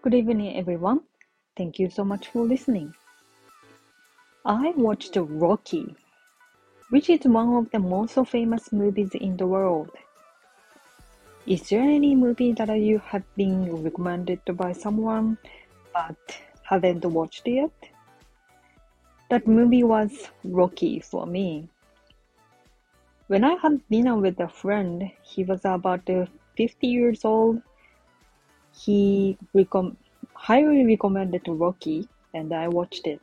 Good evening, everyone. Thank you so much for listening. I watched Rocky, which is one of the most famous movies in the world. Is there any movie that you have been recommended by someone but haven't watched yet? That movie was Rocky for me. When I had dinner with a friend, he was about 50 years old. He recom- highly recommended Rocky, and I watched it.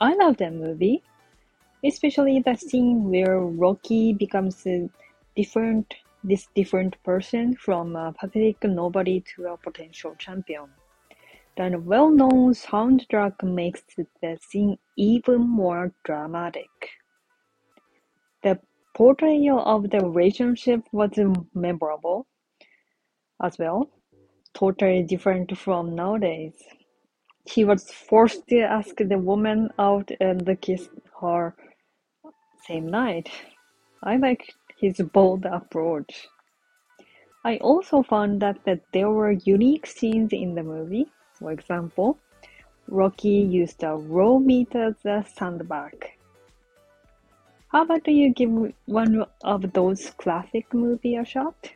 I love that movie, especially the scene where Rocky becomes a different, this different person from a pathetic nobody to a potential champion. The well-known soundtrack makes the scene even more dramatic. The portrayal of the relationship was memorable as well, totally different from nowadays. He was forced to ask the woman out and kiss her same night. I like his bold approach. I also found that, that there were unique scenes in the movie. For example, Rocky used a raw meat as a sandbag. How about you give one of those classic movie a shot?